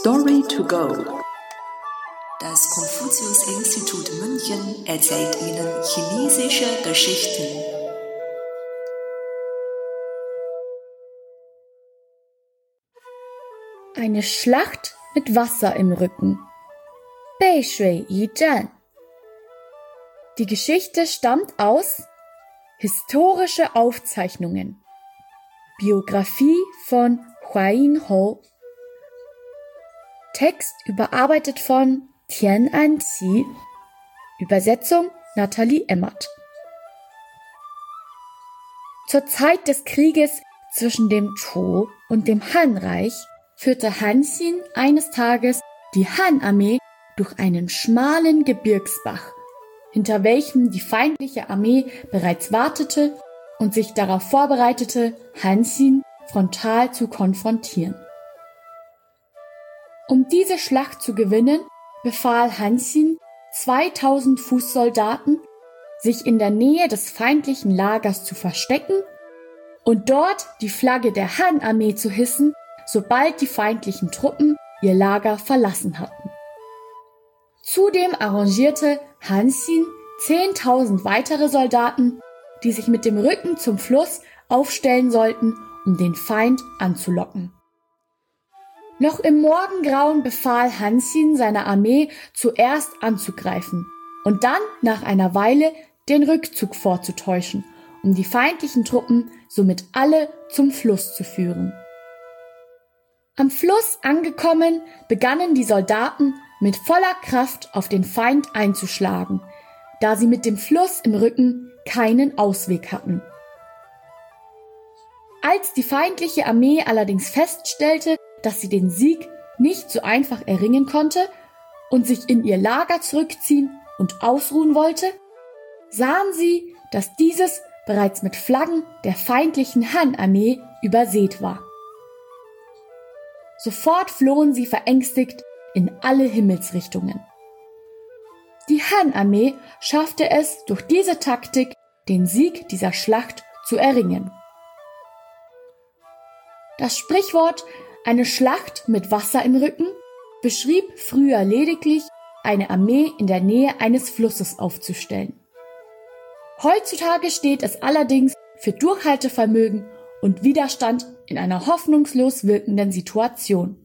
Story to go. Das Konfuzius-Institut München erzählt Ihnen chinesische Geschichten. Eine Schlacht mit Wasser im Rücken. Beishui Yi-Zhan. Die Geschichte stammt aus Historische Aufzeichnungen. Biografie von Huayin Ho. Text überarbeitet von Tian Anqi. Übersetzung Nathalie Emmert. Zur Zeit des Krieges zwischen dem Chu und dem Han-Reich führte Han Xin eines Tages die Han-Armee durch einen schmalen Gebirgsbach, hinter welchem die feindliche Armee bereits wartete und sich darauf vorbereitete, Han Xin frontal zu konfrontieren. Um diese Schlacht zu gewinnen, befahl Hansin 2000 Fußsoldaten, sich in der Nähe des feindlichen Lagers zu verstecken und dort die Flagge der Han-Armee zu hissen, sobald die feindlichen Truppen ihr Lager verlassen hatten. Zudem arrangierte Hansin 10.000 weitere Soldaten, die sich mit dem Rücken zum Fluss aufstellen sollten, um den Feind anzulocken. Noch im Morgengrauen befahl Hansin seiner Armee zuerst anzugreifen und dann nach einer Weile den Rückzug vorzutäuschen, um die feindlichen Truppen somit alle zum Fluss zu führen. Am Fluss angekommen, begannen die Soldaten mit voller Kraft auf den Feind einzuschlagen, da sie mit dem Fluss im Rücken keinen Ausweg hatten. Als die feindliche Armee allerdings feststellte, dass sie den Sieg nicht so einfach erringen konnte und sich in ihr Lager zurückziehen und ausruhen wollte, sahen sie, dass dieses bereits mit Flaggen der feindlichen Han-Armee übersät war. Sofort flohen sie verängstigt in alle Himmelsrichtungen. Die Han-Armee schaffte es durch diese Taktik, den Sieg dieser Schlacht zu erringen. Das Sprichwort eine Schlacht mit Wasser im Rücken beschrieb früher lediglich eine Armee in der Nähe eines Flusses aufzustellen. Heutzutage steht es allerdings für Durchhaltevermögen und Widerstand in einer hoffnungslos wirkenden Situation.